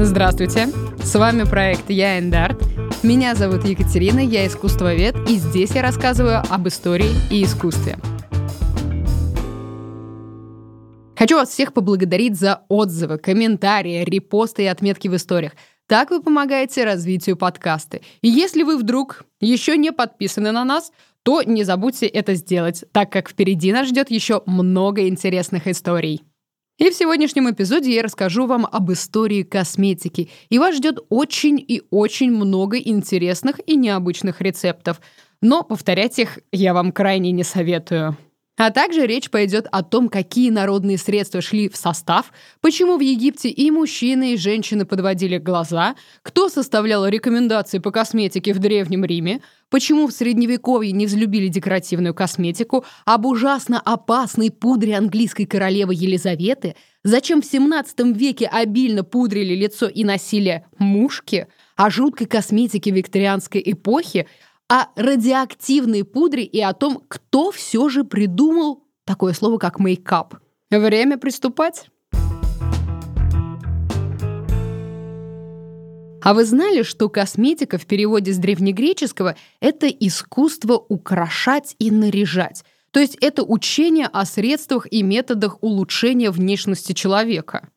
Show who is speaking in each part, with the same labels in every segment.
Speaker 1: Здравствуйте, с вами проект «Я Эндарт». Меня зовут Екатерина, я искусствовед, и здесь я рассказываю об истории и искусстве. Хочу вас всех поблагодарить за отзывы, комментарии, репосты и отметки в историях. Так вы помогаете развитию подкаста. И если вы вдруг еще не подписаны на нас, то не забудьте это сделать, так как впереди нас ждет еще много интересных историй. И в сегодняшнем эпизоде я расскажу вам об истории косметики. И вас ждет очень и очень много интересных и необычных рецептов. Но повторять их я вам крайне не советую. А также речь пойдет о том, какие народные средства шли в состав, почему в Египте и мужчины, и женщины подводили глаза, кто составлял рекомендации по косметике в Древнем Риме, почему в Средневековье не взлюбили декоративную косметику, об ужасно опасной пудре английской королевы Елизаветы, зачем в 17 веке обильно пудрили лицо и носили мушки, о жуткой косметике викторианской эпохи, о радиоактивной пудре и о том, кто все же придумал такое слово, как мейкап. Время приступать? А вы знали, что косметика в переводе с древнегреческого — это искусство украшать и наряжать? То есть это учение о средствах и методах улучшения внешности человека.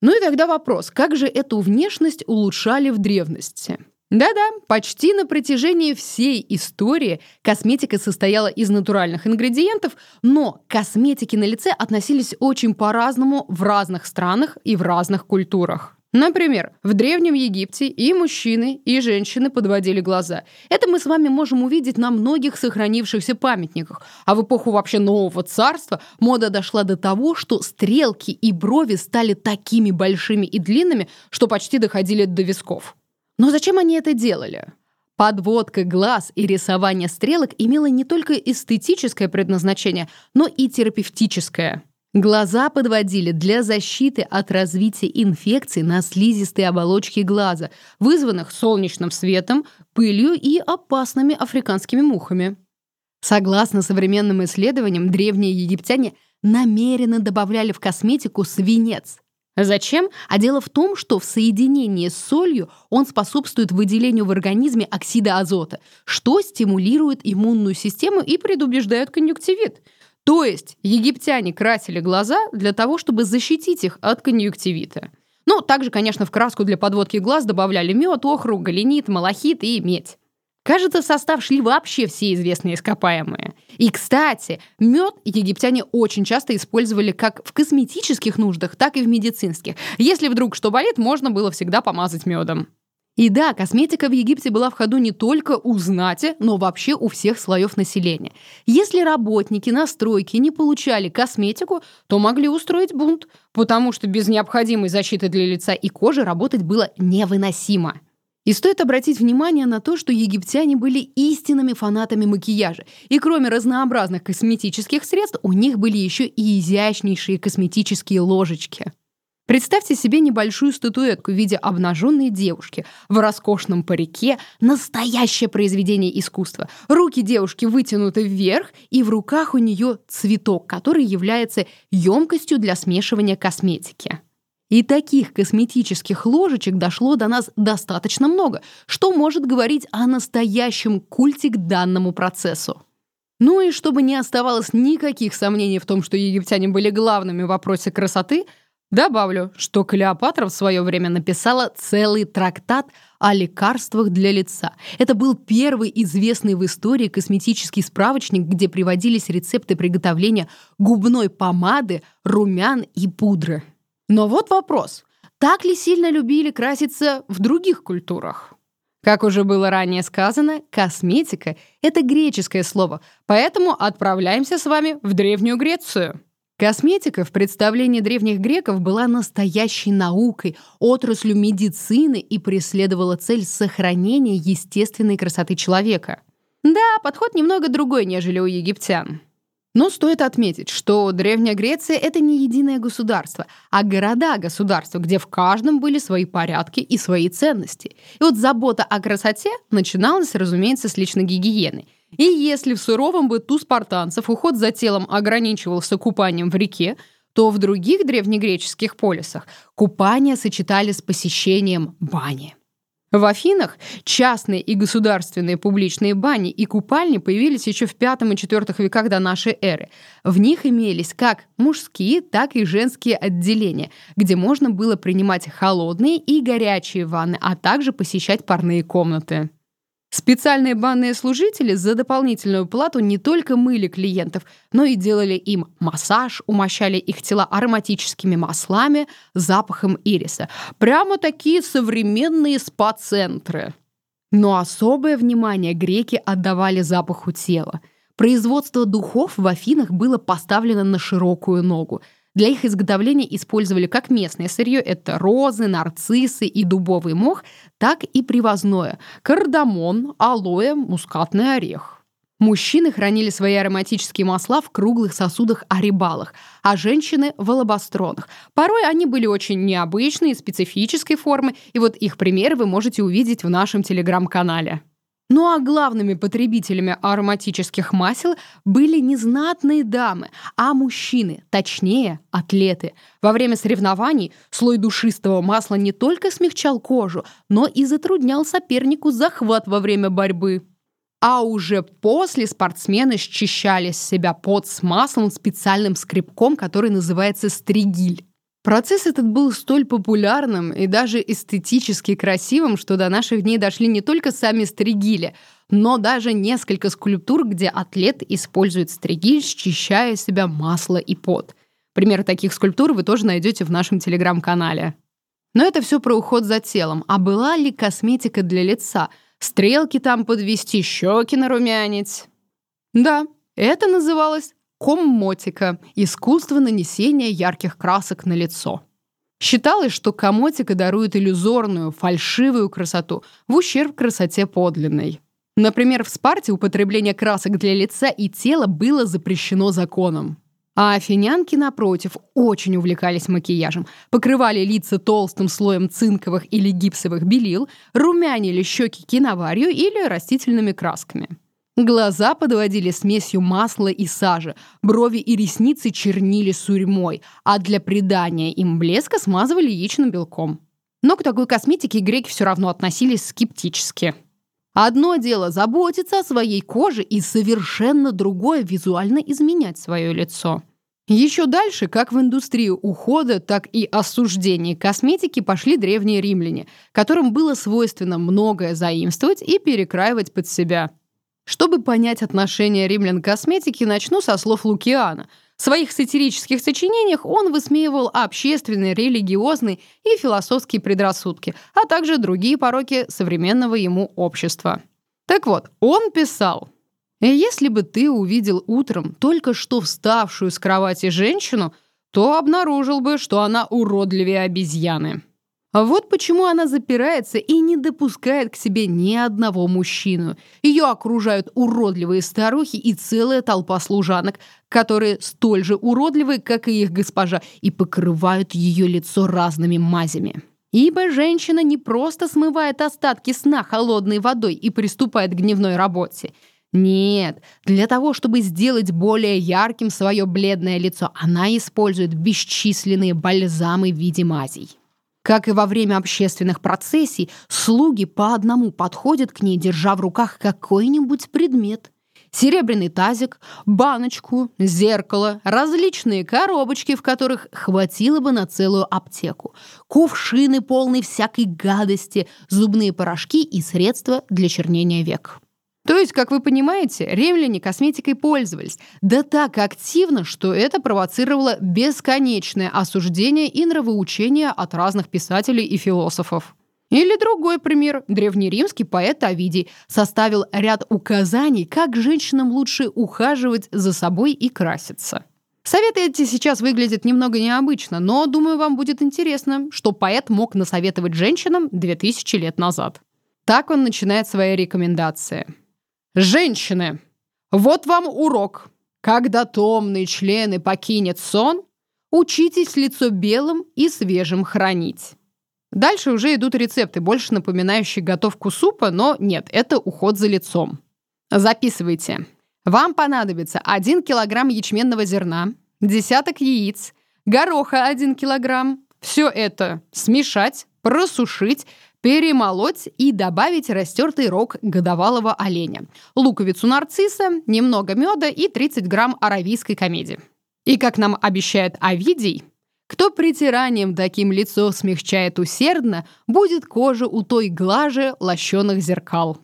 Speaker 1: Ну и тогда вопрос, как же эту внешность улучшали в древности? Да-да, почти на протяжении всей истории косметика состояла из натуральных ингредиентов, но косметики на лице относились очень по-разному в разных странах и в разных культурах. Например, в Древнем Египте и мужчины, и женщины подводили глаза. Это мы с вами можем увидеть на многих сохранившихся памятниках. А в эпоху вообще нового царства мода дошла до того, что стрелки и брови стали такими большими и длинными, что почти доходили до висков. Но зачем они это делали? Подводка глаз и рисование стрелок имело не только эстетическое предназначение, но и терапевтическое. Глаза подводили для защиты от развития инфекций на слизистой оболочке глаза, вызванных солнечным светом, пылью и опасными африканскими мухами. Согласно современным исследованиям, древние египтяне намеренно добавляли в косметику свинец, Зачем? А дело в том, что в соединении с солью он способствует выделению в организме оксида азота, что стимулирует иммунную систему и предубеждает конъюнктивит. То есть египтяне красили глаза для того, чтобы защитить их от конъюнктивита. Ну, также, конечно, в краску для подводки глаз добавляли мед, охру, галенит, малахит и медь. Кажется, в состав шли вообще все известные ископаемые. И, кстати, мед египтяне очень часто использовали как в косметических нуждах, так и в медицинских. Если вдруг что болит, можно было всегда помазать медом. И да, косметика в Египте была в ходу не только у знати, но вообще у всех слоев населения. Если работники на стройке не получали косметику, то могли устроить бунт, потому что без необходимой защиты для лица и кожи работать было невыносимо. И стоит обратить внимание на то, что египтяне были истинными фанатами макияжа. И кроме разнообразных косметических средств, у них были еще и изящнейшие косметические ложечки. Представьте себе небольшую статуэтку в виде обнаженной девушки в роскошном парике, настоящее произведение искусства. Руки девушки вытянуты вверх, и в руках у нее цветок, который является емкостью для смешивания косметики. И таких косметических ложечек дошло до нас достаточно много, что может говорить о настоящем культе к данному процессу. Ну и чтобы не оставалось никаких сомнений в том, что египтяне были главными в вопросе красоты, добавлю, что Клеопатра в свое время написала целый трактат о лекарствах для лица. Это был первый известный в истории косметический справочник, где приводились рецепты приготовления губной помады, румян и пудры. Но вот вопрос. Так ли сильно любили краситься в других культурах? Как уже было ранее сказано, косметика — это греческое слово, поэтому отправляемся с вами в Древнюю Грецию. Косметика в представлении древних греков была настоящей наукой, отраслью медицины и преследовала цель сохранения естественной красоты человека. Да, подход немного другой, нежели у египтян. Но стоит отметить, что Древняя Греция — это не единое государство, а города-государства, где в каждом были свои порядки и свои ценности. И вот забота о красоте начиналась, разумеется, с личной гигиены. И если в суровом быту спартанцев уход за телом ограничивался купанием в реке, то в других древнегреческих полисах купание сочетали с посещением бани. В Афинах частные и государственные публичные бани и купальни появились еще в V и IV веках до нашей эры. В них имелись как мужские, так и женские отделения, где можно было принимать холодные и горячие ванны, а также посещать парные комнаты. Специальные банные служители за дополнительную плату не только мыли клиентов, но и делали им массаж, умощали их тела ароматическими маслами, запахом ириса. Прямо такие современные спа-центры. Но особое внимание греки отдавали запаху тела. Производство духов в Афинах было поставлено на широкую ногу – для их изготовления использовали как местное сырье, это розы, нарциссы и дубовый мох, так и привозное – кардамон, алоэ, мускатный орех. Мужчины хранили свои ароматические масла в круглых сосудах-арибалах, а женщины – в алабастронах. Порой они были очень необычные, специфической формы, и вот их примеры вы можете увидеть в нашем телеграм-канале. Ну а главными потребителями ароматических масел были не знатные дамы, а мужчины, точнее, атлеты. Во время соревнований слой душистого масла не только смягчал кожу, но и затруднял сопернику захват во время борьбы. А уже после спортсмены счищали с себя пот с маслом специальным скребком, который называется стригиль. Процесс этот был столь популярным и даже эстетически красивым, что до наших дней дошли не только сами стригили, но даже несколько скульптур, где атлет использует стригиль, счищая себя масло и пот. Примеры таких скульптур вы тоже найдете в нашем телеграм-канале. Но это все про уход за телом. А была ли косметика для лица? Стрелки там подвести, щеки нарумянить? Да, это называлось коммотика – искусство нанесения ярких красок на лицо. Считалось, что комотика дарует иллюзорную, фальшивую красоту в ущерб красоте подлинной. Например, в Спарте употребление красок для лица и тела было запрещено законом. А афинянки, напротив, очень увлекались макияжем, покрывали лица толстым слоем цинковых или гипсовых белил, румянили щеки киноварью или растительными красками. Глаза подводили смесью масла и сажи, брови и ресницы чернили сурьмой, а для придания им блеска смазывали яичным белком. Но к такой косметике греки все равно относились скептически. Одно дело заботиться о своей коже и совершенно другое визуально изменять свое лицо. Еще дальше, как в индустрию ухода, так и осуждения косметики пошли древние римляне, которым было свойственно многое заимствовать и перекраивать под себя – чтобы понять отношение римлян к косметике, начну со слов Лукиана. В своих сатирических сочинениях он высмеивал общественные, религиозные и философские предрассудки, а также другие пороки современного ему общества. Так вот, он писал, «Если бы ты увидел утром только что вставшую с кровати женщину, то обнаружил бы, что она уродливее обезьяны». А вот почему она запирается и не допускает к себе ни одного мужчину. Ее окружают уродливые старухи и целая толпа служанок, которые столь же уродливы, как и их госпожа, и покрывают ее лицо разными мазями. Ибо женщина не просто смывает остатки сна холодной водой и приступает к дневной работе. Нет, для того, чтобы сделать более ярким свое бледное лицо, она использует бесчисленные бальзамы в виде мазей. Как и во время общественных процессий, слуги по одному подходят к ней, держа в руках какой-нибудь предмет. Серебряный тазик, баночку, зеркало, различные коробочки, в которых хватило бы на целую аптеку, кувшины, полные всякой гадости, зубные порошки и средства для чернения век. То есть, как вы понимаете, римляне косметикой пользовались, да так активно, что это провоцировало бесконечное осуждение и нравоучение от разных писателей и философов. Или другой пример. Древнеримский поэт Овидий составил ряд указаний, как женщинам лучше ухаживать за собой и краситься. Советы эти сейчас выглядят немного необычно, но, думаю, вам будет интересно, что поэт мог насоветовать женщинам 2000 лет назад. Так он начинает свои рекомендации. Женщины, вот вам урок. Когда томные члены покинет сон, учитесь лицо белым и свежим хранить. Дальше уже идут рецепты, больше напоминающие готовку супа, но нет, это уход за лицом. Записывайте. Вам понадобится 1 килограмм ячменного зерна, десяток яиц, гороха 1 килограмм. Все это смешать, просушить, перемолоть и добавить растертый рог годовалого оленя, луковицу нарцисса, немного меда и 30 грамм аравийской комедии. И, как нам обещает Овидий, кто притиранием таким лицо смягчает усердно, будет кожа у той глаже лощеных зеркал.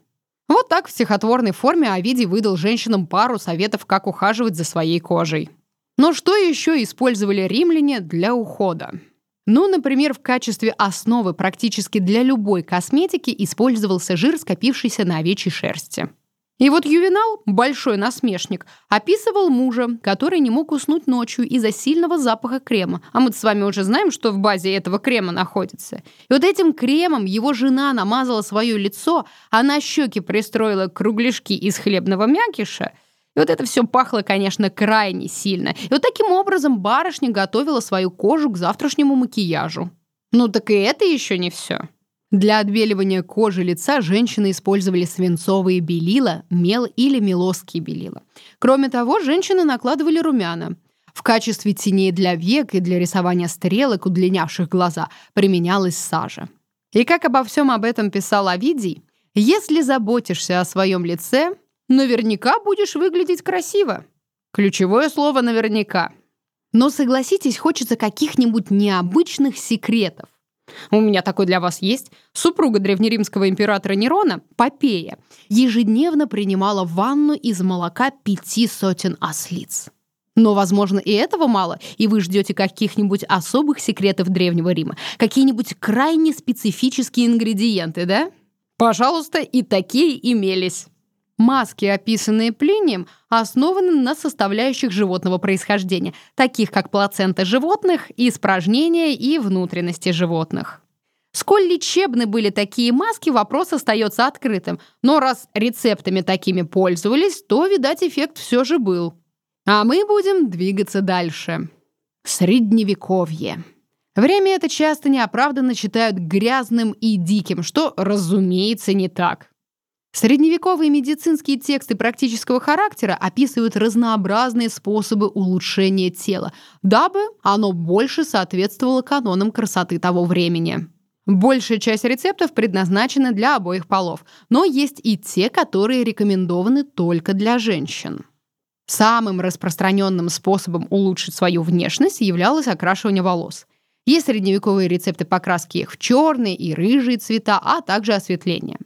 Speaker 1: Вот так в стихотворной форме Овидий выдал женщинам пару советов, как ухаживать за своей кожей. Но что еще использовали римляне для ухода? Ну, например, в качестве основы практически для любой косметики использовался жир, скопившийся на овечьей шерсти. И вот Ювенал, большой насмешник, описывал мужа, который не мог уснуть ночью из-за сильного запаха крема. А мы с вами уже знаем, что в базе этого крема находится. И вот этим кремом его жена намазала свое лицо, а на щеки пристроила кругляшки из хлебного мякиша. И вот это все пахло, конечно, крайне сильно. И вот таким образом барышня готовила свою кожу к завтрашнему макияжу. Ну так и это еще не все. Для отбеливания кожи лица женщины использовали свинцовые белила, мел или мелосские белила. Кроме того, женщины накладывали румяна. В качестве теней для век и для рисования стрелок, удлинявших глаза, применялась сажа. И как обо всем об этом писал Овидий, если заботишься о своем лице, наверняка будешь выглядеть красиво. Ключевое слово «наверняка». Но согласитесь, хочется каких-нибудь необычных секретов. У меня такой для вас есть. Супруга древнеримского императора Нерона, Попея, ежедневно принимала ванну из молока пяти сотен ослиц. Но, возможно, и этого мало, и вы ждете каких-нибудь особых секретов Древнего Рима, какие-нибудь крайне специфические ингредиенты, да? Пожалуйста, и такие имелись. Маски, описанные Плинием, основаны на составляющих животного происхождения, таких как плацента животных, испражнения и внутренности животных. Сколь лечебны были такие маски, вопрос остается открытым. Но раз рецептами такими пользовались, то, видать, эффект все же был. А мы будем двигаться дальше. Средневековье. Время это часто неоправданно считают грязным и диким, что, разумеется, не так. Средневековые медицинские тексты практического характера описывают разнообразные способы улучшения тела, дабы оно больше соответствовало канонам красоты того времени. Большая часть рецептов предназначена для обоих полов, но есть и те, которые рекомендованы только для женщин. Самым распространенным способом улучшить свою внешность являлось окрашивание волос. Есть средневековые рецепты покраски их в черные и рыжие цвета, а также осветление.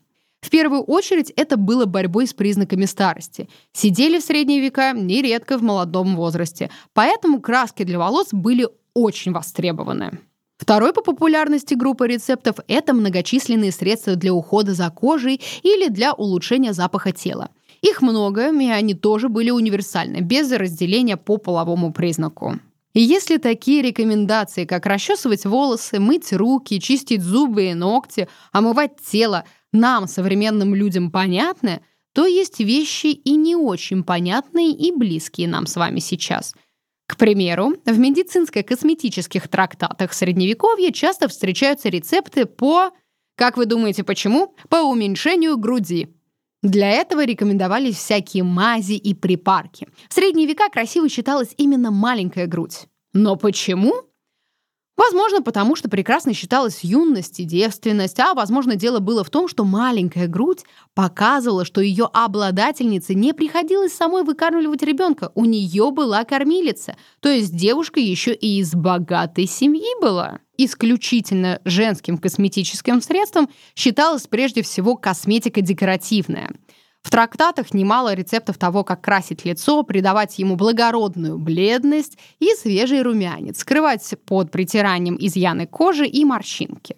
Speaker 1: В первую очередь это было борьбой с признаками старости. Сидели в средние века нередко в молодом возрасте, поэтому краски для волос были очень востребованы. Второй по популярности группы рецептов – это многочисленные средства для ухода за кожей или для улучшения запаха тела. Их много, и они тоже были универсальны, без разделения по половому признаку. И если такие рекомендации, как расчесывать волосы, мыть руки, чистить зубы и ногти, омывать тело – нам, современным людям, понятны, то есть вещи и не очень понятные и близкие нам с вами сейчас. К примеру, в медицинско-косметических трактатах Средневековья часто встречаются рецепты по... Как вы думаете, почему? По уменьшению груди. Для этого рекомендовались всякие мази и припарки. В средние века красиво считалась именно маленькая грудь. Но почему? Возможно, потому что прекрасно считалась юность и девственность, а, возможно, дело было в том, что маленькая грудь показывала, что ее обладательнице не приходилось самой выкармливать ребенка, у нее была кормилица, то есть девушка еще и из богатой семьи была. Исключительно женским косметическим средством считалась прежде всего косметика декоративная – в трактатах немало рецептов того, как красить лицо, придавать ему благородную бледность и свежий румянец, скрывать под притиранием изъяны кожи и морщинки.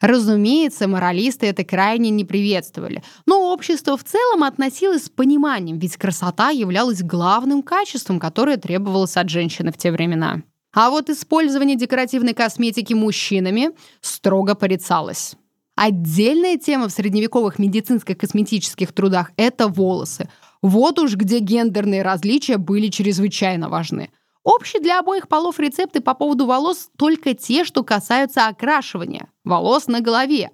Speaker 1: Разумеется, моралисты это крайне не приветствовали, но общество в целом относилось с пониманием, ведь красота являлась главным качеством, которое требовалось от женщины в те времена. А вот использование декоративной косметики мужчинами строго порицалось. Отдельная тема в средневековых медицинско-косметических трудах – это волосы. Вот уж где гендерные различия были чрезвычайно важны. Общие для обоих полов рецепты по поводу волос только те, что касаются окрашивания волос на голове.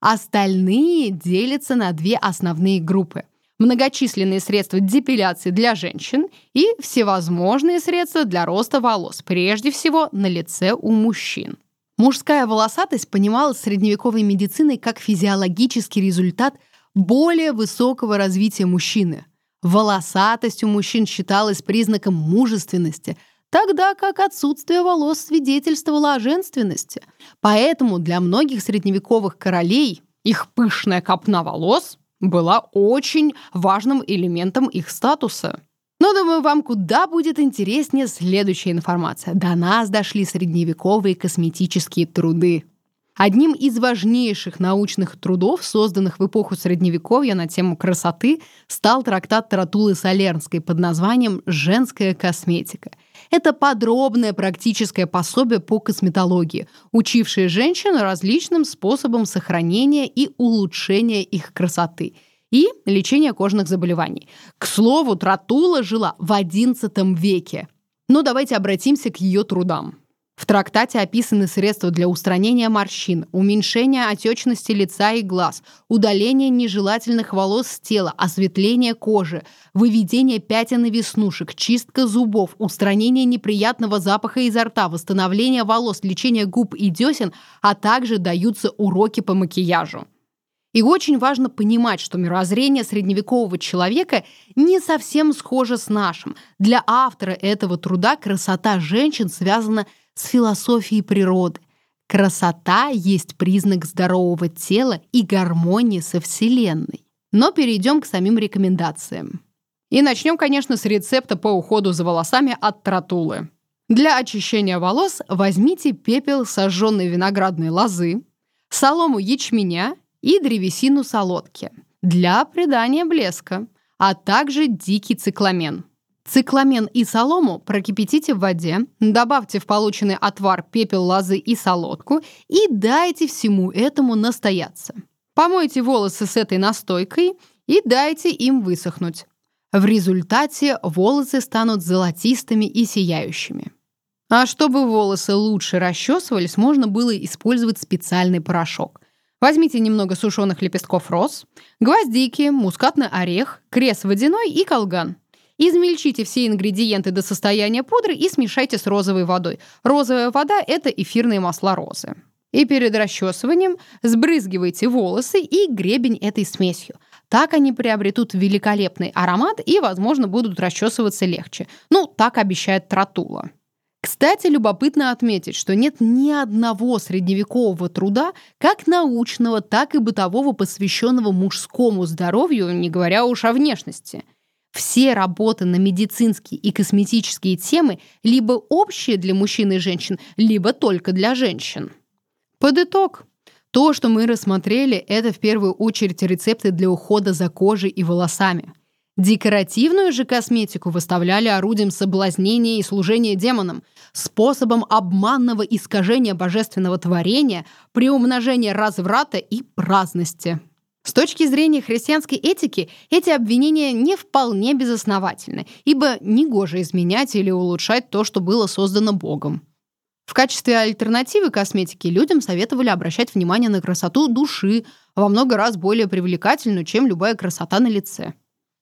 Speaker 1: Остальные делятся на две основные группы. многочисленные средства депиляции для женщин и всевозможные средства для роста волос, прежде всего на лице у мужчин. Мужская волосатость понималась средневековой медициной как физиологический результат более высокого развития мужчины. Волосатость у мужчин считалась признаком мужественности, тогда как отсутствие волос свидетельствовало о женственности. Поэтому для многих средневековых королей их пышная копна волос была очень важным элементом их статуса. Но, думаю, вам куда будет интереснее следующая информация. До нас дошли средневековые косметические труды. Одним из важнейших научных трудов, созданных в эпоху Средневековья на тему красоты, стал трактат Таратулы Солернской под названием «Женская косметика». Это подробное практическое пособие по косметологии, учившее женщин различным способам сохранения и улучшения их красоты и лечения кожных заболеваний. К слову, Тратула жила в XI веке. Но давайте обратимся к ее трудам. В трактате описаны средства для устранения морщин, уменьшения отечности лица и глаз, удаления нежелательных волос с тела, осветления кожи, выведение пятен и веснушек, чистка зубов, устранение неприятного запаха изо рта, восстановление волос, лечение губ и десен, а также даются уроки по макияжу. И очень важно понимать, что мировоззрение средневекового человека не совсем схоже с нашим. Для автора этого труда красота женщин связана с философией природы. Красота есть признак здорового тела и гармонии со Вселенной. Но перейдем к самим рекомендациям. И начнем, конечно, с рецепта по уходу за волосами от Тратулы. Для очищения волос возьмите пепел сожженной виноградной лозы, солому ячменя и древесину солодки для придания блеска, а также дикий цикламен. Цикламен и солому прокипятите в воде, добавьте в полученный отвар пепел лозы и солодку и дайте всему этому настояться. Помойте волосы с этой настойкой и дайте им высохнуть. В результате волосы станут золотистыми и сияющими. А чтобы волосы лучше расчесывались, можно было использовать специальный порошок. Возьмите немного сушеных лепестков роз, гвоздики, мускатный орех, крес водяной и колган – Измельчите все ингредиенты до состояния пудры и смешайте с розовой водой. Розовая вода – это эфирные масла розы. И перед расчесыванием сбрызгивайте волосы и гребень этой смесью. Так они приобретут великолепный аромат и, возможно, будут расчесываться легче. Ну, так обещает Тратула. Кстати, любопытно отметить, что нет ни одного средневекового труда, как научного, так и бытового, посвященного мужскому здоровью, не говоря уж о внешности – все работы на медицинские и косметические темы либо общие для мужчин и женщин, либо только для женщин. Под итог. То, что мы рассмотрели, это в первую очередь рецепты для ухода за кожей и волосами. Декоративную же косметику выставляли орудием соблазнения и служения демонам, способом обманного искажения божественного творения, приумножения разврата и праздности. С точки зрения христианской этики, эти обвинения не вполне безосновательны, ибо негоже изменять или улучшать то, что было создано Богом. В качестве альтернативы косметике людям советовали обращать внимание на красоту души, во много раз более привлекательную, чем любая красота на лице.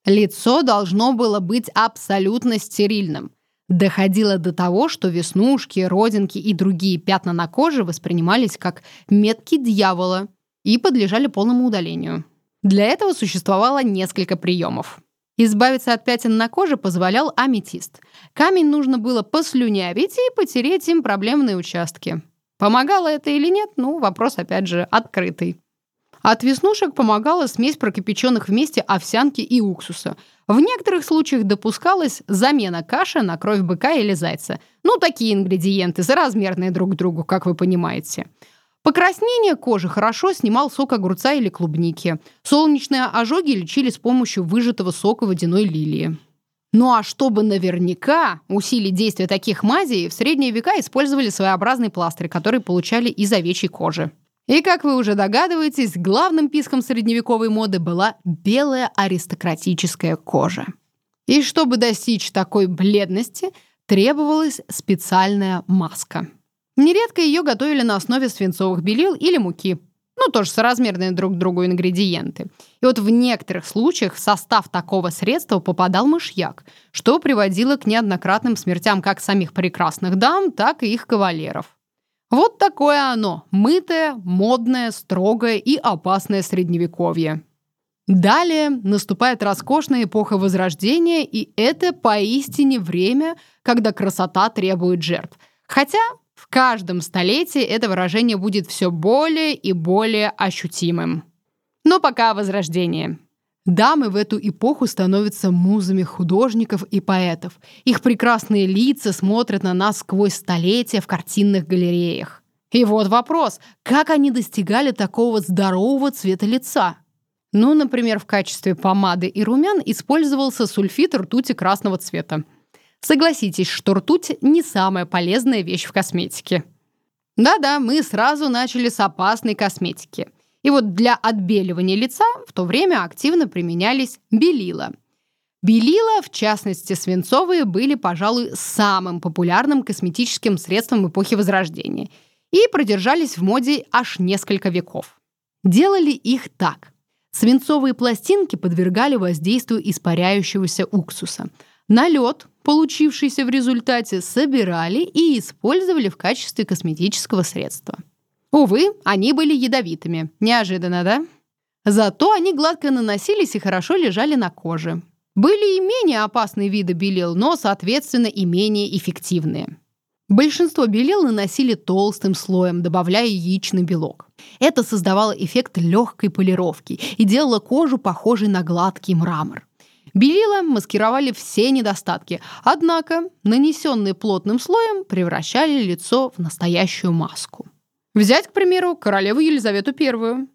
Speaker 1: Лицо должно было быть абсолютно стерильным. Доходило до того, что веснушки, родинки и другие пятна на коже воспринимались как метки дьявола – и подлежали полному удалению. Для этого существовало несколько приемов. Избавиться от пятен на коже позволял аметист. Камень нужно было послюнявить и потереть им проблемные участки. Помогало это или нет, ну, вопрос, опять же, открытый. От веснушек помогала смесь прокипяченных вместе овсянки и уксуса. В некоторых случаях допускалась замена каши на кровь быка или зайца. Ну, такие ингредиенты, заразмерные друг другу, как вы понимаете. Покраснение кожи хорошо снимал сок огурца или клубники. Солнечные ожоги лечили с помощью выжатого сока водяной лилии. Ну а чтобы наверняка усилить действие таких мазей, в средние века использовали своеобразный пластырь, который получали из овечьей кожи. И, как вы уже догадываетесь, главным писком средневековой моды была белая аристократическая кожа. И чтобы достичь такой бледности, требовалась специальная маска. Нередко ее готовили на основе свинцовых белил или муки. Ну тоже соразмерные друг другу ингредиенты. И вот в некоторых случаях в состав такого средства попадал мышьяк, что приводило к неоднократным смертям как самих прекрасных дам, так и их кавалеров. Вот такое оно – мытое, модное, строгое и опасное средневековье. Далее наступает роскошная эпоха Возрождения, и это поистине время, когда красота требует жертв. Хотя в каждом столетии это выражение будет все более и более ощутимым. Но пока Возрождение. Дамы в эту эпоху становятся музами художников и поэтов. Их прекрасные лица смотрят на нас сквозь столетия в картинных галереях. И вот вопрос, как они достигали такого здорового цвета лица? Ну, например, в качестве помады и румян использовался сульфид ртути красного цвета. Согласитесь, что ртуть не самая полезная вещь в косметике. Да-да, мы сразу начали с опасной косметики. И вот для отбеливания лица в то время активно применялись белила. Белила, в частности свинцовые, были, пожалуй, самым популярным косметическим средством эпохи Возрождения и продержались в моде аж несколько веков. Делали их так – Свинцовые пластинки подвергали воздействию испаряющегося уксуса. Налет, получившийся в результате, собирали и использовали в качестве косметического средства. Увы, они были ядовитыми. Неожиданно, да? Зато они гладко наносились и хорошо лежали на коже. Были и менее опасные виды белил, но, соответственно, и менее эффективные. Большинство белил наносили толстым слоем, добавляя яичный белок. Это создавало эффект легкой полировки и делало кожу похожей на гладкий мрамор. Белила маскировали все недостатки, однако нанесенные плотным слоем превращали лицо в настоящую маску. Взять, к примеру, королеву Елизавету I.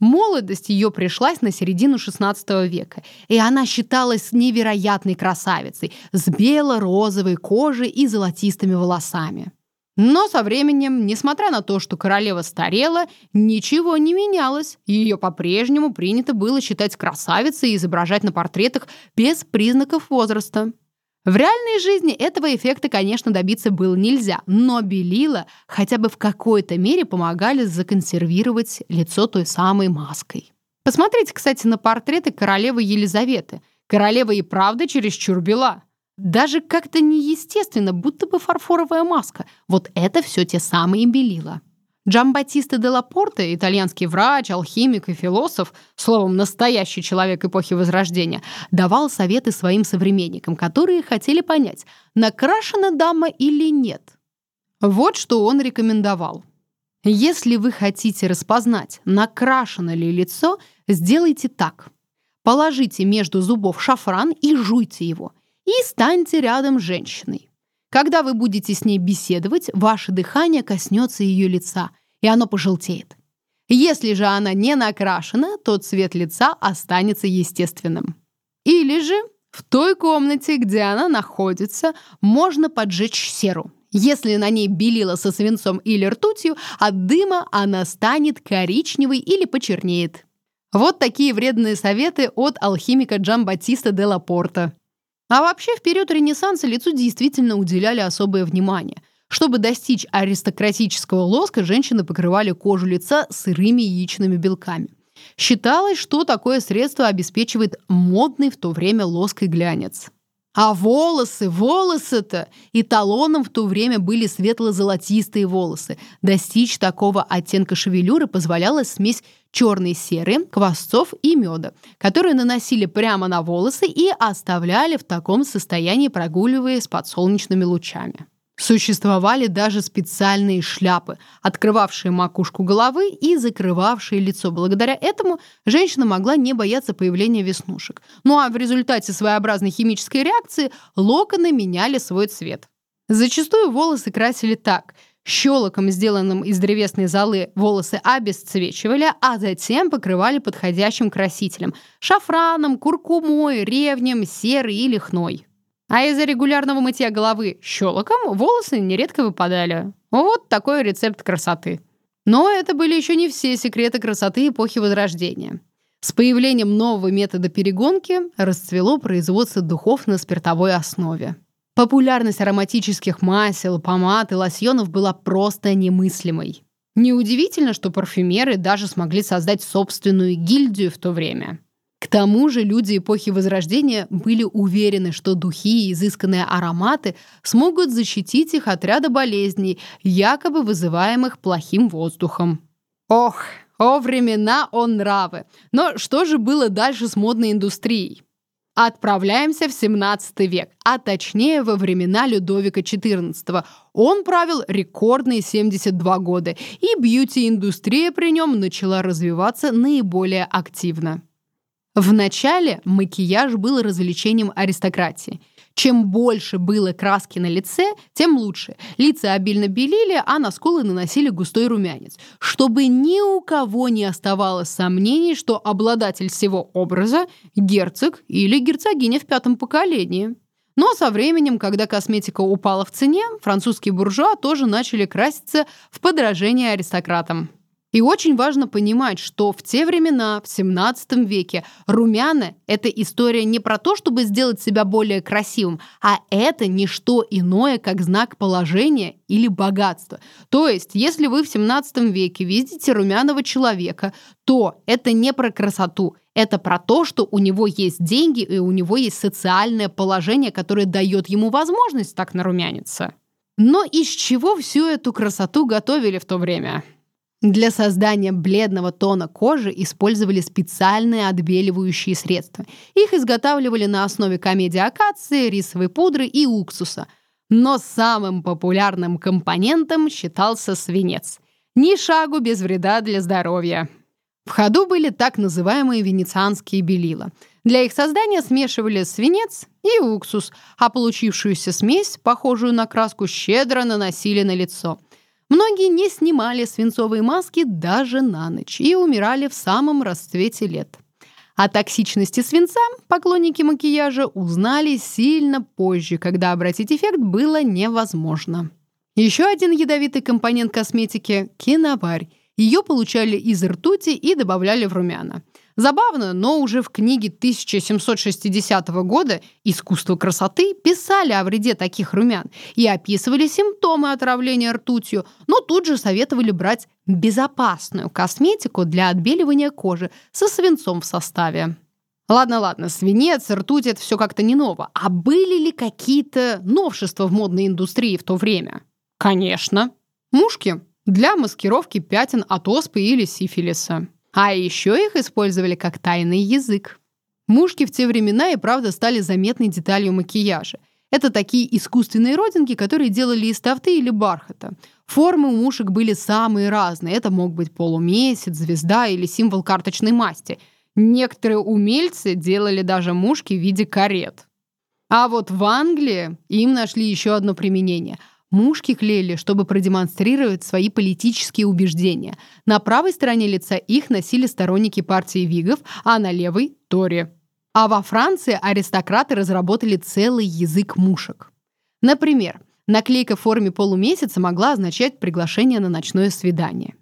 Speaker 1: Молодость ее пришлась на середину XVI века, и она считалась невероятной красавицей с бело-розовой кожей и золотистыми волосами. Но со временем, несмотря на то, что королева старела, ничего не менялось. Ее по-прежнему принято было считать красавицей и изображать на портретах без признаков возраста. В реальной жизни этого эффекта, конечно, добиться было нельзя, но белила хотя бы в какой-то мере помогали законсервировать лицо той самой маской. Посмотрите, кстати, на портреты королевы Елизаветы. Королева и правда чересчур бела. Даже как-то неестественно, будто бы фарфоровая маска. Вот это все те самые белила. Джамбатисто де Лапорте, итальянский врач, алхимик и философ, словом, настоящий человек эпохи Возрождения, давал советы своим современникам, которые хотели понять, накрашена дама или нет. Вот что он рекомендовал. Если вы хотите распознать, накрашено ли лицо, сделайте так. Положите между зубов шафран и жуйте его. И станьте рядом с женщиной. Когда вы будете с ней беседовать, ваше дыхание коснется ее лица, и оно пожелтеет. Если же она не накрашена, то цвет лица останется естественным. Или же в той комнате, где она находится, можно поджечь серу. Если на ней белила со свинцом или ртутью, от дыма она станет коричневой или почернеет. Вот такие вредные советы от алхимика Джамбатиста де Лапорта. А вообще в период Ренессанса лицу действительно уделяли особое внимание. Чтобы достичь аристократического лоска, женщины покрывали кожу лица сырыми яичными белками. Считалось, что такое средство обеспечивает модный в то время лоск и глянец. А волосы, волосы-то! Эталоном в то время были светло-золотистые волосы. Достичь такого оттенка шевелюры позволяла смесь черной серы, квасцов и меда, которые наносили прямо на волосы и оставляли в таком состоянии, прогуливаясь под солнечными лучами. Существовали даже специальные шляпы, открывавшие макушку головы и закрывавшие лицо. Благодаря этому женщина могла не бояться появления веснушек. Ну а в результате своеобразной химической реакции локоны меняли свой цвет. Зачастую волосы красили так. Щелоком, сделанным из древесной золы, волосы обесцвечивали, а затем покрывали подходящим красителем – шафраном, куркумой, ревнем, серой или хной. А из-за регулярного мытья головы щелоком волосы нередко выпадали. Вот такой рецепт красоты. Но это были еще не все секреты красоты эпохи Возрождения. С появлением нового метода перегонки расцвело производство духов на спиртовой основе. Популярность ароматических масел, помад и лосьонов была просто немыслимой. Неудивительно, что парфюмеры даже смогли создать собственную гильдию в то время. К тому же люди эпохи Возрождения были уверены, что духи и изысканные ароматы смогут защитить их от ряда болезней, якобы вызываемых плохим воздухом. Ох, о времена, о нравы! Но что же было дальше с модной индустрией? Отправляемся в 17 век, а точнее во времена Людовика XIV. Он правил рекордные 72 года, и бьюти-индустрия при нем начала развиваться наиболее активно. Вначале макияж был развлечением аристократии – чем больше было краски на лице, тем лучше. Лица обильно белили, а на скулы наносили густой румянец, чтобы ни у кого не оставалось сомнений, что обладатель всего образа – герцог или герцогиня в пятом поколении. Но со временем, когда косметика упала в цене, французские буржуа тоже начали краситься в подражение аристократам. И очень важно понимать, что в те времена, в 17 веке, румяна – это история не про то, чтобы сделать себя более красивым, а это не что иное, как знак положения или богатства. То есть, если вы в 17 веке видите румяного человека, то это не про красоту, это про то, что у него есть деньги и у него есть социальное положение, которое дает ему возможность так нарумяниться. Но из чего всю эту красоту готовили в то время? Для создания бледного тона кожи использовали специальные отбеливающие средства. Их изготавливали на основе комедии акации, рисовой пудры и уксуса. Но самым популярным компонентом считался свинец. Ни шагу без вреда для здоровья. В ходу были так называемые венецианские белила. Для их создания смешивали свинец и уксус, а получившуюся смесь, похожую на краску, щедро наносили на лицо – Многие не снимали свинцовые маски даже на ночь и умирали в самом расцвете лет. О токсичности свинца поклонники макияжа узнали сильно позже, когда обратить эффект было невозможно. Еще один ядовитый компонент косметики – киноварь. Ее получали из ртути и добавляли в румяна. Забавно, но уже в книге 1760 года «Искусство красоты» писали о вреде таких румян и описывали симптомы отравления ртутью, но тут же советовали брать безопасную косметику для отбеливания кожи со свинцом в составе. Ладно-ладно, свинец, ртуть – это все как-то не ново. А были ли какие-то новшества в модной индустрии в то время? Конечно. Мушки для маскировки пятен от оспы или сифилиса. А еще их использовали как тайный язык. Мушки в те времена и правда стали заметной деталью макияжа. Это такие искусственные родинки, которые делали из тафты или бархата. Формы у мушек были самые разные. Это мог быть полумесяц, звезда или символ карточной масти. Некоторые умельцы делали даже мушки в виде карет. А вот в Англии им нашли еще одно применение – Мушки клеили, чтобы продемонстрировать свои политические убеждения. На правой стороне лица их носили сторонники партии Вигов, а на левой – Тори. А во Франции аристократы разработали целый язык мушек. Например, наклейка в форме полумесяца могла означать приглашение на ночное свидание.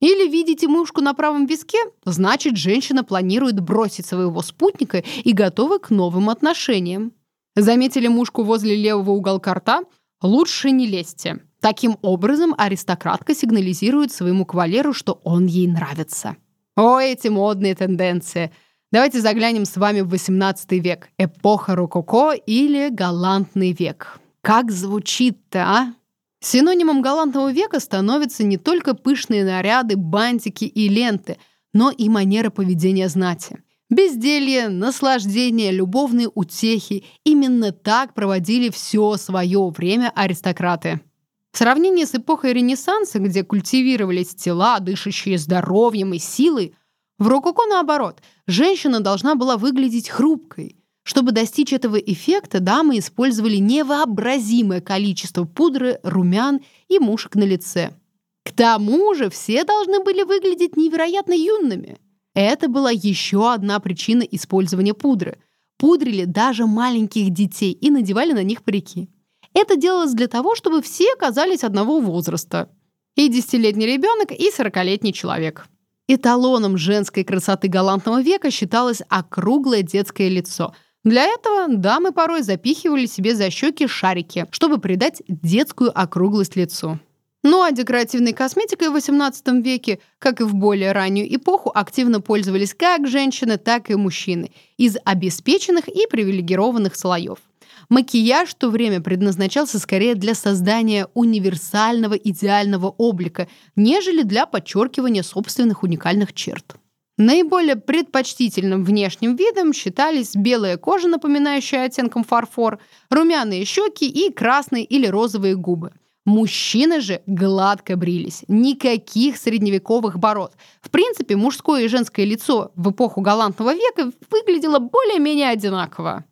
Speaker 1: Или видите мушку на правом виске, значит, женщина планирует бросить своего спутника и готова к новым отношениям. Заметили мушку возле левого уголка рта – Лучше не лезьте. Таким образом, аристократка сигнализирует своему кавалеру, что он ей нравится. О, эти модные тенденции. Давайте заглянем с вами в 18 век. Эпоха рококо или галантный век. Как звучит-то, а? Синонимом галантного века становятся не только пышные наряды, бантики и ленты, но и манера поведения знати. Безделье, наслаждение, любовные утехи – именно так проводили все свое время аристократы. В сравнении с эпохой Ренессанса, где культивировались тела, дышащие здоровьем и силой, в рококо наоборот, женщина должна была выглядеть хрупкой. Чтобы достичь этого эффекта, дамы использовали невообразимое количество пудры, румян и мушек на лице. К тому же все должны были выглядеть невероятно юными – это была еще одна причина использования пудры. Пудрили даже маленьких детей и надевали на них парики. Это делалось для того, чтобы все оказались одного возраста. И десятилетний ребенок, и сорокалетний человек. Эталоном женской красоты галантного века считалось округлое детское лицо. Для этого дамы порой запихивали себе за щеки шарики, чтобы придать детскую округлость лицу. Ну а декоративной косметикой в XVIII веке, как и в более раннюю эпоху, активно пользовались как женщины, так и мужчины из обеспеченных и привилегированных слоев. Макияж в то время предназначался скорее для создания универсального идеального облика, нежели для подчеркивания собственных уникальных черт. Наиболее предпочтительным внешним видом считались белая кожа, напоминающая оттенком фарфор, румяные щеки и красные или розовые губы – Мужчины же гладко брились. Никаких средневековых бород. В принципе, мужское и женское лицо в эпоху галантного века выглядело более-менее одинаково.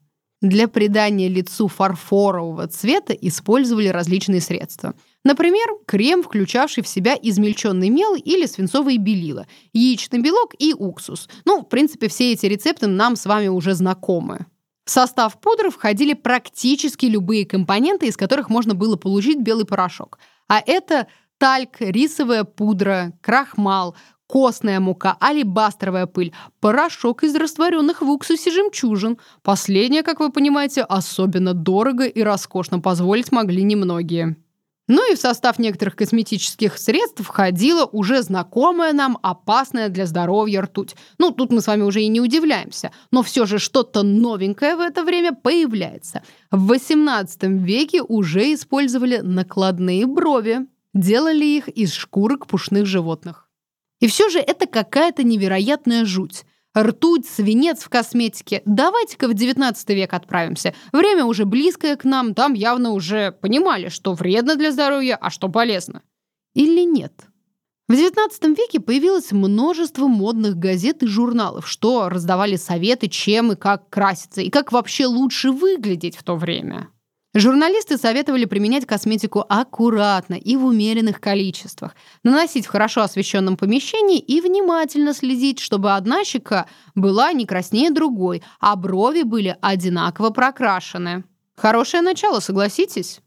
Speaker 1: Для придания лицу фарфорового цвета использовали различные средства. Например, крем, включавший в себя измельченный мел или свинцовые белила, яичный белок и уксус. Ну, в принципе, все эти рецепты нам с вами уже знакомы. В состав пудры входили практически любые компоненты, из которых можно было получить белый порошок. А это тальк, рисовая пудра, крахмал, костная мука, алебастровая пыль, порошок из растворенных в уксусе жемчужин. Последнее, как вы понимаете, особенно дорого и роскошно позволить могли немногие. Ну и в состав некоторых косметических средств входила уже знакомая нам опасная для здоровья ртуть. Ну, тут мы с вами уже и не удивляемся, но все же что-то новенькое в это время появляется. В XVIII веке уже использовали накладные брови, делали их из шкурок пушных животных. И все же это какая-то невероятная жуть. Ртуть, свинец в косметике. Давайте-ка в 19 век отправимся. Время уже близкое к нам, там явно уже понимали, что вредно для здоровья, а что полезно. Или нет? В XIX веке появилось множество модных газет и журналов, что раздавали советы, чем и как краситься, и как вообще лучше выглядеть в то время. Журналисты советовали применять косметику аккуратно и в умеренных количествах, наносить в хорошо освещенном помещении и внимательно следить, чтобы одна щека была не краснее другой, а брови были одинаково прокрашены. Хорошее начало, согласитесь?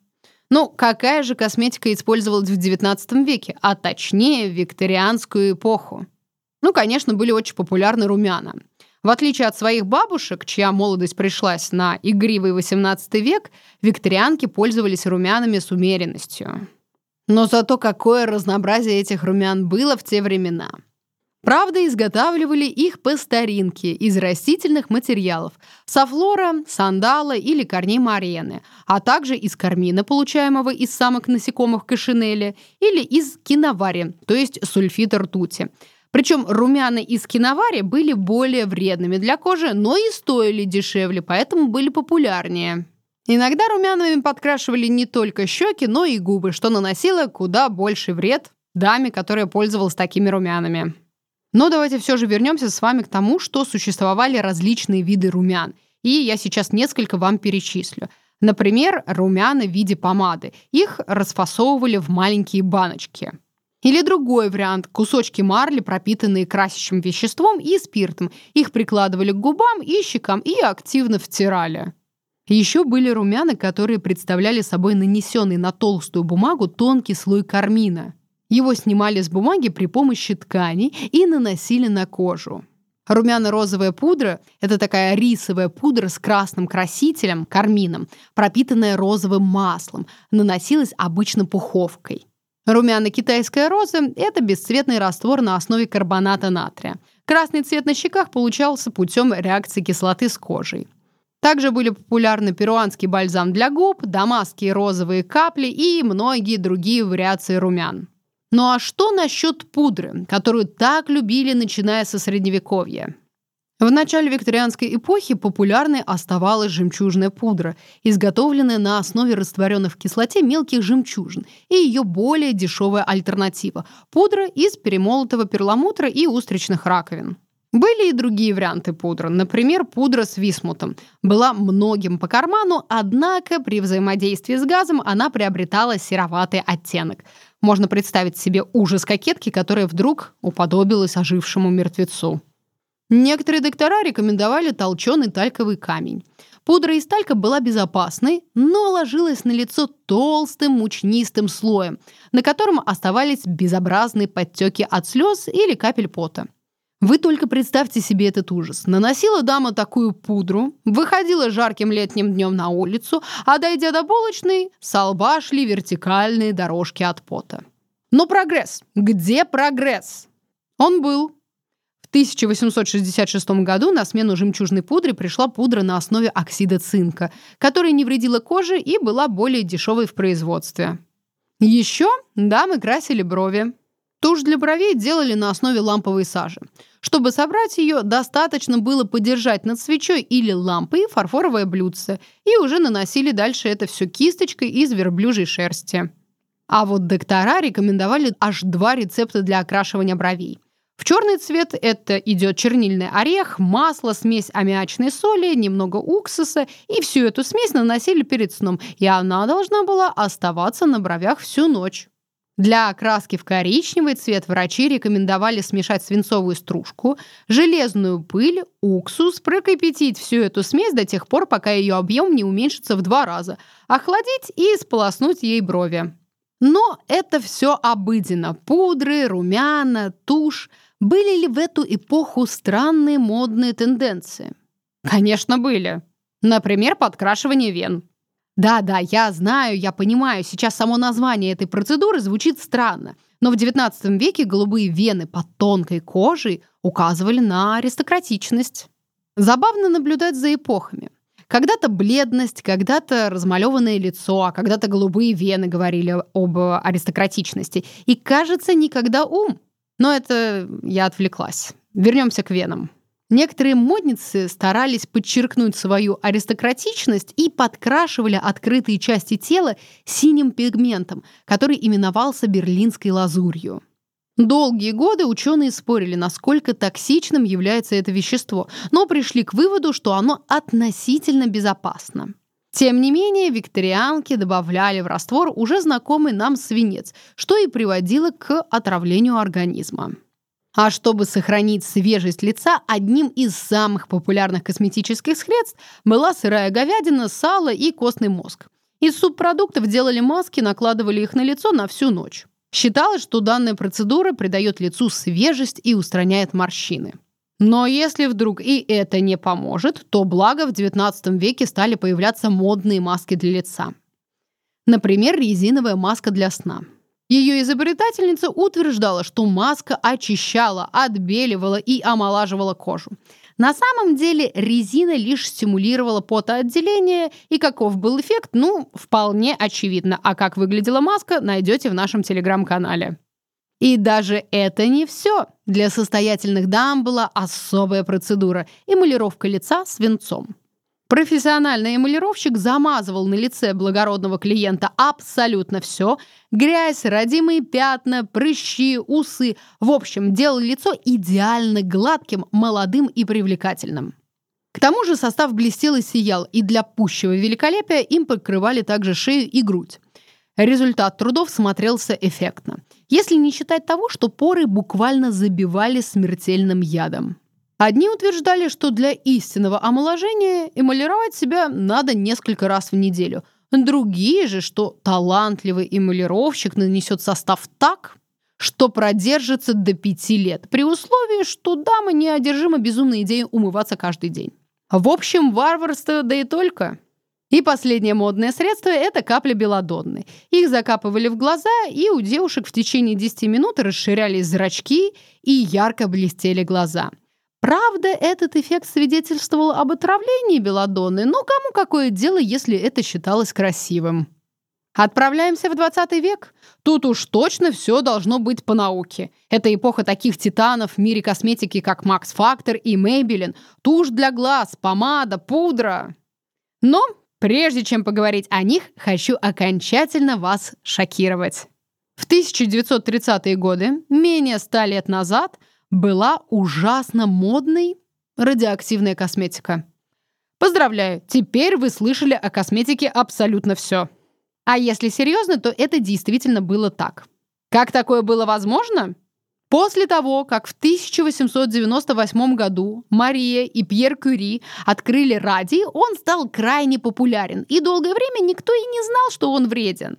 Speaker 1: Ну, какая же косметика использовалась в XIX веке, а точнее в викторианскую эпоху? Ну, конечно, были очень популярны румяна. В отличие от своих бабушек, чья молодость пришлась на игривый XVIII век, викторианки пользовались румянами с умеренностью. Но зато какое разнообразие этих румян было в те времена. Правда, изготавливали их по старинке из растительных материалов – софлора, сандала или корней марены, а также из кармина, получаемого из самок насекомых кашинеля, или из киновари, то есть сульфита ртути – причем румяна из киновари были более вредными для кожи, но и стоили дешевле, поэтому были популярнее. Иногда румянами подкрашивали не только щеки, но и губы, что наносило куда больше вред даме, которая пользовалась такими румянами. Но давайте все же вернемся с вами к тому, что существовали различные виды румян. И я сейчас несколько вам перечислю. Например, румяна в виде помады. Их расфасовывали в маленькие баночки. Или другой вариант – кусочки марли, пропитанные красящим веществом и спиртом. Их прикладывали к губам и щекам и активно втирали. Еще были румяна, которые представляли собой нанесенный на толстую бумагу тонкий слой кармина. Его снимали с бумаги при помощи ткани и наносили на кожу. Румяно-розовая пудра – это такая рисовая пудра с красным красителем, кармином, пропитанная розовым маслом, наносилась обычно пуховкой. Румяно-китайская роза – это бесцветный раствор на основе карбоната натрия. Красный цвет на щеках получался путем реакции кислоты с кожей. Также были популярны перуанский бальзам для губ, дамасские розовые капли и многие другие вариации румян. Ну а что насчет пудры, которую так любили, начиная со Средневековья? В начале викторианской эпохи популярной оставалась жемчужная пудра, изготовленная на основе растворенных в кислоте мелких жемчужин, и ее более дешевая альтернатива – пудра из перемолотого перламутра и устричных раковин. Были и другие варианты пудры, например, пудра с висмутом. Была многим по карману, однако при взаимодействии с газом она приобретала сероватый оттенок. Можно представить себе ужас кокетки, которая вдруг уподобилась ожившему мертвецу. Некоторые доктора рекомендовали толченый тальковый камень. Пудра из талька была безопасной, но ложилась на лицо толстым мучнистым слоем, на котором оставались безобразные подтеки от слез или капель пота. Вы только представьте себе этот ужас. Наносила дама такую пудру, выходила жарким летним днем на улицу, а дойдя до булочной, с лба шли вертикальные дорожки от пота. Но прогресс. Где прогресс? Он был. В 1866 году на смену жемчужной пудре пришла пудра на основе оксида цинка, которая не вредила коже и была более дешевой в производстве. Еще дамы красили брови. Тушь для бровей делали на основе ламповой сажи. Чтобы собрать ее, достаточно было подержать над свечой или лампой фарфоровое блюдце, и уже наносили дальше это все кисточкой из верблюжьей шерсти. А вот доктора рекомендовали аж два рецепта для окрашивания бровей. В черный цвет это идет чернильный орех, масло, смесь аммиачной соли, немного уксуса, и всю эту смесь наносили перед сном, и она должна была оставаться на бровях всю ночь. Для окраски в коричневый цвет врачи рекомендовали смешать свинцовую стружку, железную пыль, уксус, прокипятить всю эту смесь до тех пор, пока ее объем не уменьшится в два раза, охладить и сполоснуть ей брови. Но это все обыденно. Пудры, румяна, тушь. Были ли в эту эпоху странные модные тенденции? Конечно, были. Например, подкрашивание вен. Да-да, я знаю, я понимаю, сейчас само название этой процедуры звучит странно. Но в XIX веке голубые вены под тонкой кожей указывали на аристократичность. Забавно наблюдать за эпохами. Когда-то бледность, когда-то размалеванное лицо, а когда-то голубые вены говорили об аристократичности. И, кажется, никогда ум. Но это я отвлеклась. Вернемся к венам. Некоторые модницы старались подчеркнуть свою аристократичность и подкрашивали открытые части тела синим пигментом, который именовался берлинской лазурью. Долгие годы ученые спорили, насколько токсичным является это вещество, но пришли к выводу, что оно относительно безопасно. Тем не менее, викторианки добавляли в раствор уже знакомый нам свинец, что и приводило к отравлению организма. А чтобы сохранить свежесть лица, одним из самых популярных косметических средств была сырая говядина, сало и костный мозг. Из субпродуктов делали маски, накладывали их на лицо на всю ночь. Считалось, что данная процедура придает лицу свежесть и устраняет морщины. Но если вдруг и это не поможет, то благо в XIX веке стали появляться модные маски для лица. Например, резиновая маска для сна. Ее изобретательница утверждала, что маска очищала, отбеливала и омолаживала кожу. На самом деле резина лишь стимулировала потоотделение, и каков был эффект, ну, вполне очевидно. А как выглядела маска, найдете в нашем телеграм-канале. И даже это не все. Для состоятельных дам была особая процедура – эмалировка лица свинцом. Профессиональный эмалировщик замазывал на лице благородного клиента абсолютно все. Грязь, родимые пятна, прыщи, усы. В общем, делал лицо идеально гладким, молодым и привлекательным. К тому же состав блестел и сиял, и для пущего великолепия им покрывали также шею и грудь. Результат трудов смотрелся эффектно. Если не считать того, что поры буквально забивали смертельным ядом. Одни утверждали, что для истинного омоложения эмалировать себя надо несколько раз в неделю. Другие же, что талантливый эмалировщик нанесет состав так, что продержится до пяти лет, при условии, что дама неодержима безумной идеей умываться каждый день. В общем, варварство, да и только. И последнее модное средство – это капли белодонны. Их закапывали в глаза, и у девушек в течение 10 минут расширялись зрачки и ярко блестели глаза – Правда, этот эффект свидетельствовал об отравлении белладонны, но кому какое дело, если это считалось красивым? Отправляемся в 20 век. Тут уж точно все должно быть по науке. Это эпоха таких титанов в мире косметики, как Макс Фактор и Maybelline, тушь для глаз, помада, пудра. Но прежде чем поговорить о них, хочу окончательно вас шокировать. В 1930-е годы, менее ста лет назад, была ужасно модной радиоактивная косметика. Поздравляю, теперь вы слышали о косметике абсолютно все. А если серьезно, то это действительно было так. Как такое было возможно? После того, как в 1898 году Мария и Пьер Кюри открыли радий, он стал крайне популярен, и долгое время никто и не знал, что он вреден.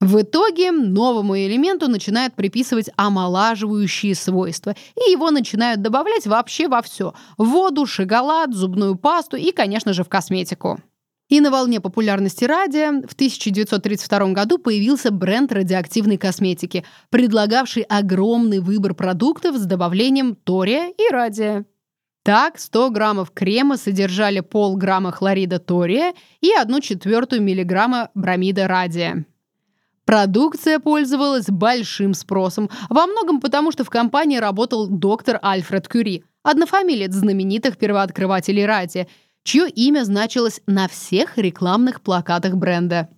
Speaker 1: В итоге новому элементу начинают приписывать омолаживающие свойства, и его начинают добавлять вообще во все – воду, шоколад, зубную пасту и, конечно же, в косметику. И на волне популярности радия в 1932 году появился бренд радиоактивной косметики, предлагавший огромный выбор продуктов с добавлением тория и радия. Так, 100 граммов крема содержали полграмма хлорида тория и 1 четвертую миллиграмма бромида радия. Продукция пользовалась большим спросом, во многом потому, что в компании работал доктор Альфред Кюри, однофамилец знаменитых первооткрывателей радия – чье имя значилось на всех рекламных плакатах бренда.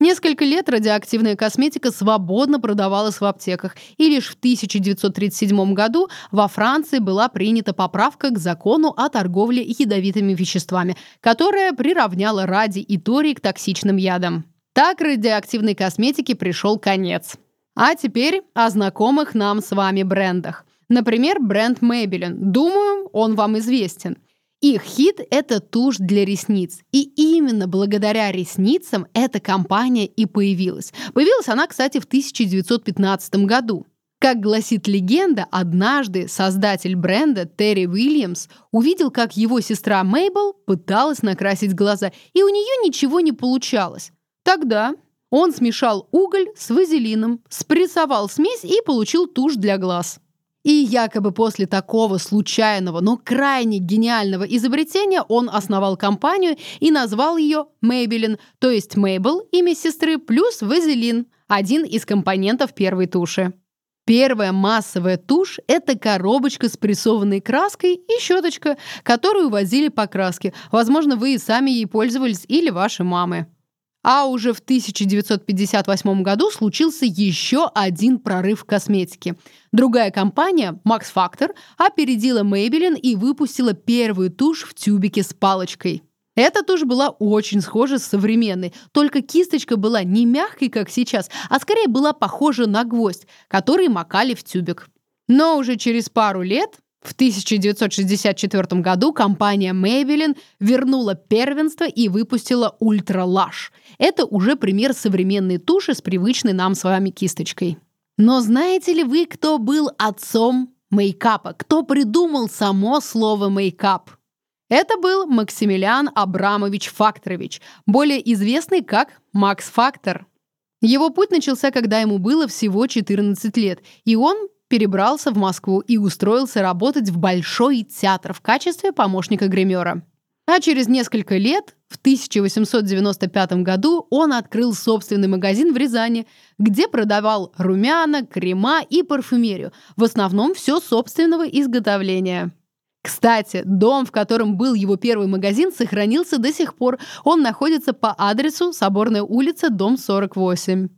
Speaker 1: Несколько лет радиоактивная косметика свободно продавалась в аптеках, и лишь в 1937 году во Франции была принята поправка к закону о торговле ядовитыми веществами, которая приравняла ради и торий к токсичным ядам. Так радиоактивной косметике пришел конец. А теперь о знакомых нам с вами брендах. Например, бренд Maybelline. Думаю, он вам известен – их хит – это тушь для ресниц. И именно благодаря ресницам эта компания и появилась. Появилась она, кстати, в 1915 году. Как гласит легенда, однажды создатель бренда Терри Уильямс увидел, как его сестра Мейбл пыталась накрасить глаза, и у нее ничего не получалось. Тогда он смешал уголь с вазелином, спрессовал смесь и получил тушь для глаз. И якобы после такого случайного, но крайне гениального изобретения он основал компанию и назвал ее Maybelline, то есть Мейбл, имя сестры, плюс вазелин, один из компонентов первой туши. Первая массовая тушь – это коробочка с прессованной краской и щеточка, которую возили по краске. Возможно, вы и сами ей пользовались или ваши мамы. А уже в 1958 году случился еще один прорыв в косметике. Другая компания, Max Factor, опередила Maybelline и выпустила первую тушь в тюбике с палочкой. Эта тушь была очень схожа с современной, только кисточка была не мягкой, как сейчас, а скорее была похожа на гвоздь, который макали в тюбик. Но уже через пару лет в 1964 году компания Maybelline вернула первенство и выпустила Ultra Lush. Это уже пример современной туши с привычной нам с вами кисточкой. Но знаете ли вы, кто был отцом мейкапа? Кто придумал само слово мейкап? Это был Максимилиан Абрамович Факторович, более известный как Макс Фактор. Его путь начался, когда ему было всего 14 лет, и он перебрался в Москву и устроился работать в Большой театр в качестве помощника гримера. А через несколько лет, в 1895 году, он открыл собственный магазин в Рязани, где продавал румяна, крема и парфюмерию, в основном все собственного изготовления. Кстати, дом, в котором был его первый магазин, сохранился до сих пор. Он находится по адресу Соборная улица, дом 48.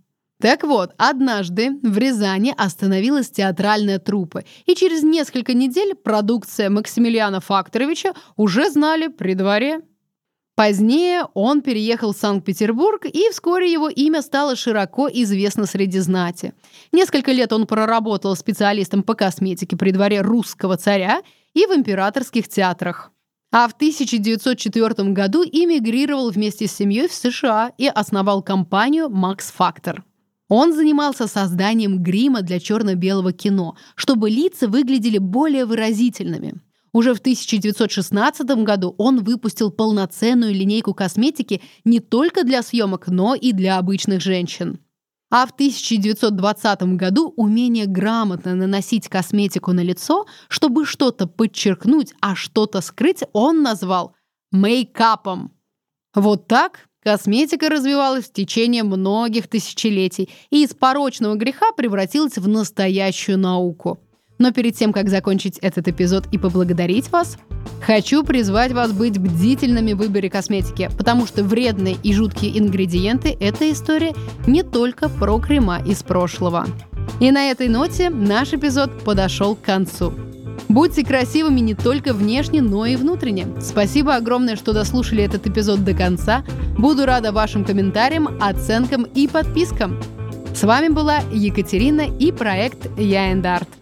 Speaker 1: Так вот, однажды в Рязани остановилась театральная труппа, и через несколько недель продукция Максимилиана Факторовича уже знали при дворе. Позднее он переехал в Санкт-Петербург, и вскоре его имя стало широко известно среди знати. Несколько лет он проработал специалистом по косметике при дворе русского царя и в императорских театрах. А в 1904 году эмигрировал вместе с семьей в США и основал компанию Max Factor. Он занимался созданием грима для черно-белого кино, чтобы лица выглядели более выразительными. Уже в 1916 году он выпустил полноценную линейку косметики не только для съемок, но и для обычных женщин. А в 1920 году умение грамотно наносить косметику на лицо, чтобы что-то подчеркнуть, а что-то скрыть, он назвал мейкапом. Вот так Косметика развивалась в течение многих тысячелетий и из порочного греха превратилась в настоящую науку. Но перед тем, как закончить этот эпизод и поблагодарить вас, хочу призвать вас быть бдительными в выборе косметики, потому что вредные и жуткие ингредиенты – это история не только про крема из прошлого. И на этой ноте наш эпизод подошел к концу. Будьте красивыми не только внешне, но и внутренне. Спасибо огромное, что дослушали этот эпизод до конца. Буду рада вашим комментариям, оценкам и подпискам. С вами была Екатерина и проект Я Арт.